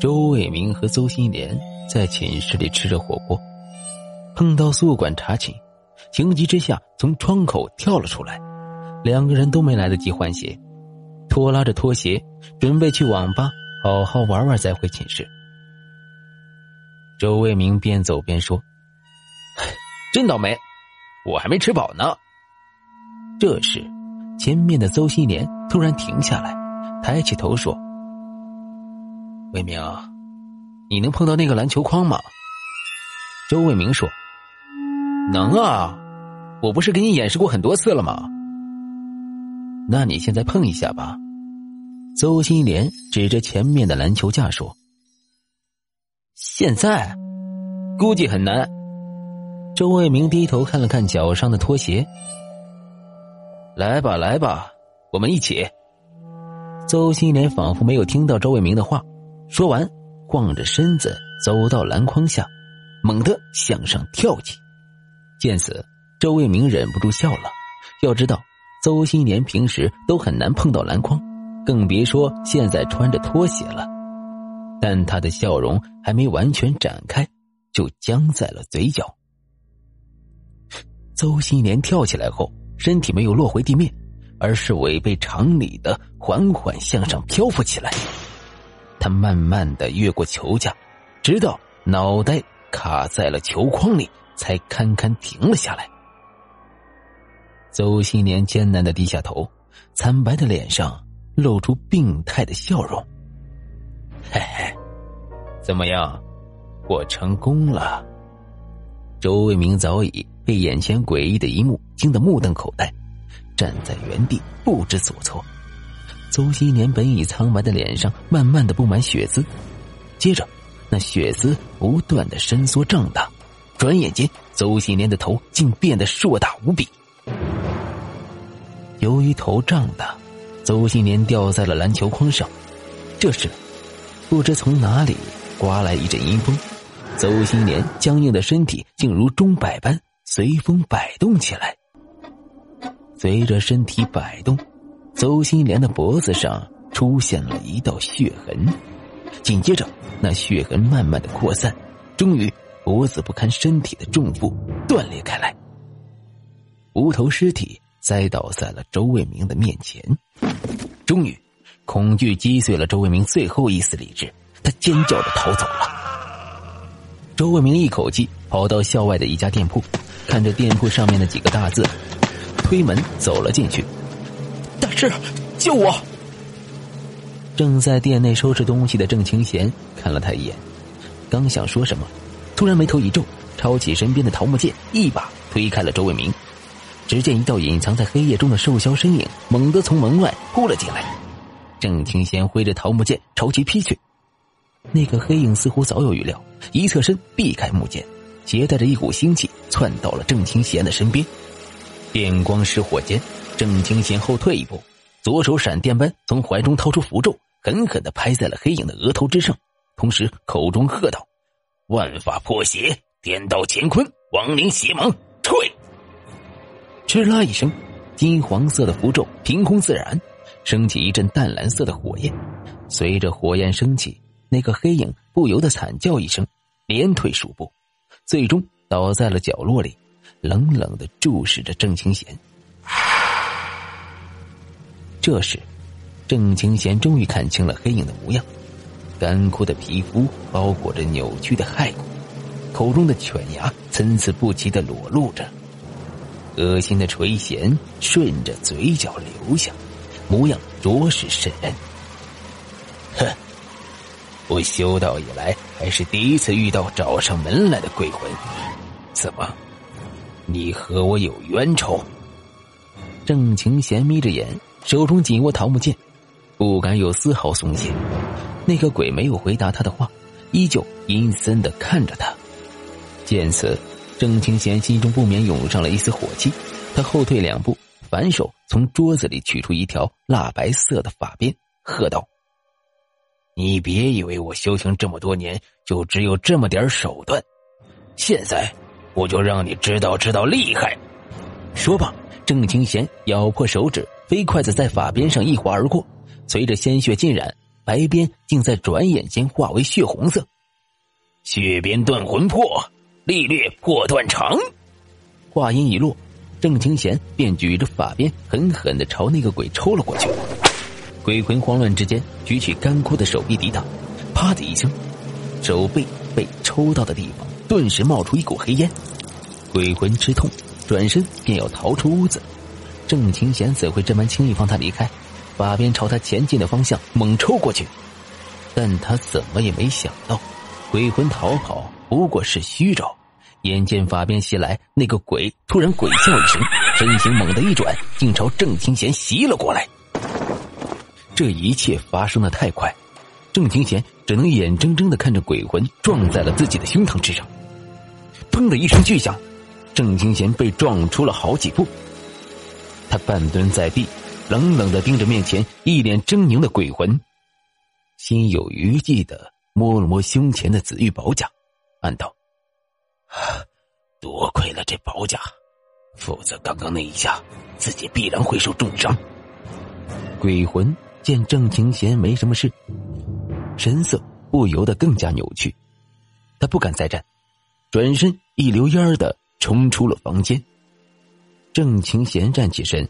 周卫民和邹新莲在寝室里吃着火锅，碰到宿管查寝，情急之下从窗口跳了出来，两个人都没来得及换鞋，拖拉着拖鞋准备去网吧好好玩玩再回寝室。周卫民边走边说：“ 真倒霉，我还没吃饱呢。”这时，前面的邹新莲突然停下来，抬起头说。魏明，你能碰到那个篮球框吗？周卫明说：“能啊，我不是给你演示过很多次了吗？那你现在碰一下吧。”邹新莲指着前面的篮球架说：“现在估计很难。”周卫明低头看了看脚上的拖鞋，“来吧，来吧，我们一起。”邹新莲仿佛没有听到周卫明的话。说完，晃着身子走到篮筐下，猛地向上跳起。见此，周卫民忍不住笑了。要知道，邹新年平时都很难碰到篮筐，更别说现在穿着拖鞋了。但他的笑容还没完全展开，就僵在了嘴角。邹新年跳起来后，身体没有落回地面，而是违背常理的缓缓向上漂浮起来。他慢慢的越过球架，直到脑袋卡在了球框里，才堪堪停了下来。邹新年艰难的低下头，惨白的脸上露出病态的笑容。嘿嘿，怎么样，我成功了？周卫明早已被眼前诡异的一幕惊得目瞪口呆，站在原地不知所措。邹新年本已苍白的脸上慢慢的布满血丝，接着，那血丝不断的伸缩胀大，转眼间，邹新年的头竟变得硕大无比。由于头胀大，邹新年掉在了篮球框上。这时，不知从哪里刮来一阵阴风，邹新年僵硬的身体竟如钟摆般随风摆动起来。随着身体摆动。邹新莲的脖子上出现了一道血痕，紧接着，那血痕慢慢的扩散，终于脖子不堪身体的重负断裂开来。无头尸体栽倒在了周卫明的面前，终于，恐惧击碎了周卫明最后一丝理智，他尖叫着逃走了。周卫明一口气跑到校外的一家店铺，看着店铺上面的几个大字，推门走了进去。是，救我！正在店内收拾东西的郑清贤看了他一眼，刚想说什么，突然眉头一皱，抄起身边的桃木剑，一把推开了周卫民。只见一道隐藏在黑夜中的瘦削身影猛地从门外扑了进来，郑清贤挥着桃木剑朝其劈去。那个黑影似乎早有预料，一侧身避开木剑，携带着一股腥气窜到了郑清贤的身边。电光石火间，郑清贤后退一步。左手闪电般从怀中掏出符咒，狠狠的拍在了黑影的额头之上，同时口中喝道：“万法破邪，颠倒乾坤，亡灵邪芒，退！”哧啦一声，金黄色的符咒凭空自燃，升起一阵淡蓝色的火焰。随着火焰升起，那个黑影不由得惨叫一声，连退数步，最终倒在了角落里，冷冷的注视着郑清贤。这时，郑清贤终于看清了黑影的模样，干枯的皮肤包裹着扭曲的骸骨，口中的犬牙参差不齐的裸露着，恶心的垂涎顺着嘴角流下，模样着实瘆人。哼，我修道以来还是第一次遇到找上门来的鬼魂，怎么，你和我有冤仇？郑清贤眯着眼。手中紧握桃木剑，不敢有丝毫松懈。那个鬼没有回答他的话，依旧阴森的看着他。见此，郑清贤心中不免涌上了一丝火气。他后退两步，反手从桌子里取出一条蜡白色的发鞭，喝道：“你别以为我修行这么多年就只有这么点手段，现在我就让你知道知道厉害。”说罢，郑清贤咬破手指。飞快的在发边上一划而过，随着鲜血浸染，白边竟在转眼间化为血红色。血边断魂魄，力略破断肠。话音一落，郑清贤便举着法鞭狠狠的朝那个鬼抽了过去。鬼魂慌乱之间，举起干枯的手臂抵挡，啪的一声，手背被抽到的地方顿时冒出一股黑烟。鬼魂吃痛，转身便要逃出屋子。郑清贤怎会这般轻易放他离开？法鞭朝他前进的方向猛抽过去，但他怎么也没想到，鬼魂逃跑不过是虚招。眼见法鞭袭来，那个鬼突然鬼叫一声，身形猛地一转，竟朝郑清贤袭了过来。这一切发生的太快，郑清贤只能眼睁睁的看着鬼魂撞在了自己的胸膛之上。砰的一声巨响，郑清贤被撞出了好几步。他半蹲在地。冷冷的盯着面前一脸狰狞的鬼魂，心有余悸的摸了摸胸前的紫玉宝甲，暗道：“多亏了这宝甲，否则刚刚那一下，自己必然会受重伤。”鬼魂见郑清贤没什么事，神色不由得更加扭曲，他不敢再战，转身一溜烟儿的冲出了房间。郑清贤站起身。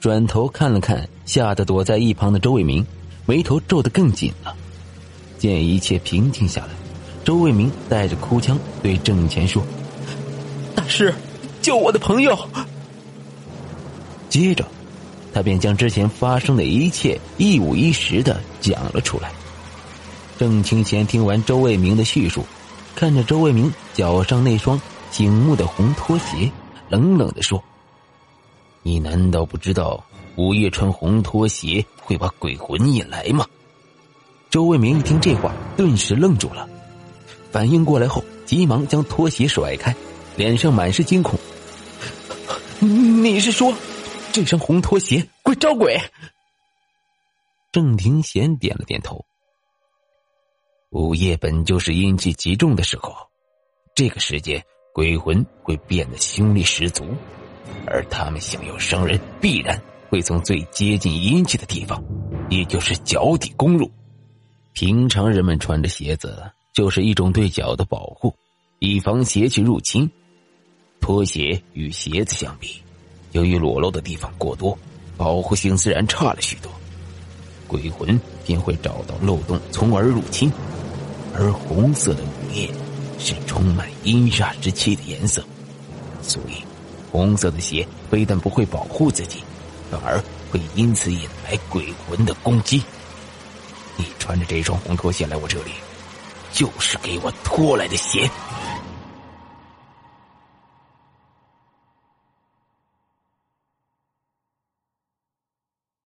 转头看了看，吓得躲在一旁的周卫民，眉头皱得更紧了。见一切平静下来，周卫民带着哭腔对郑乾说：“大师，救我的朋友。”接着，他便将之前发生的一切一五一十的讲了出来。郑清贤听完周卫民的叙述，看着周卫民脚上那双醒目的红拖鞋，冷冷的说。你难道不知道午夜穿红拖鞋会把鬼魂引来吗？周卫民一听这话，顿时愣住了，反应过来后，急忙将拖鞋甩开，脸上满是惊恐。你是说，这双红拖鞋会招鬼？郑庭贤点了点头。午夜本就是阴气极重的时候，这个时间鬼魂会变得凶力十足。而他们想要伤人，必然会从最接近阴气的地方，也就是脚底攻入。平常人们穿着鞋子，就是一种对脚的保护，以防邪气入侵。拖鞋与鞋子相比，由于裸露的地方过多，保护性自然差了许多。鬼魂便会找到漏洞，从而入侵。而红色的午夜，是充满阴煞之气的颜色，所以。红色的鞋非但不会保护自己，反而会因此引来鬼魂的攻击。你穿着这双红拖鞋来我这里，就是给我拖来的鞋。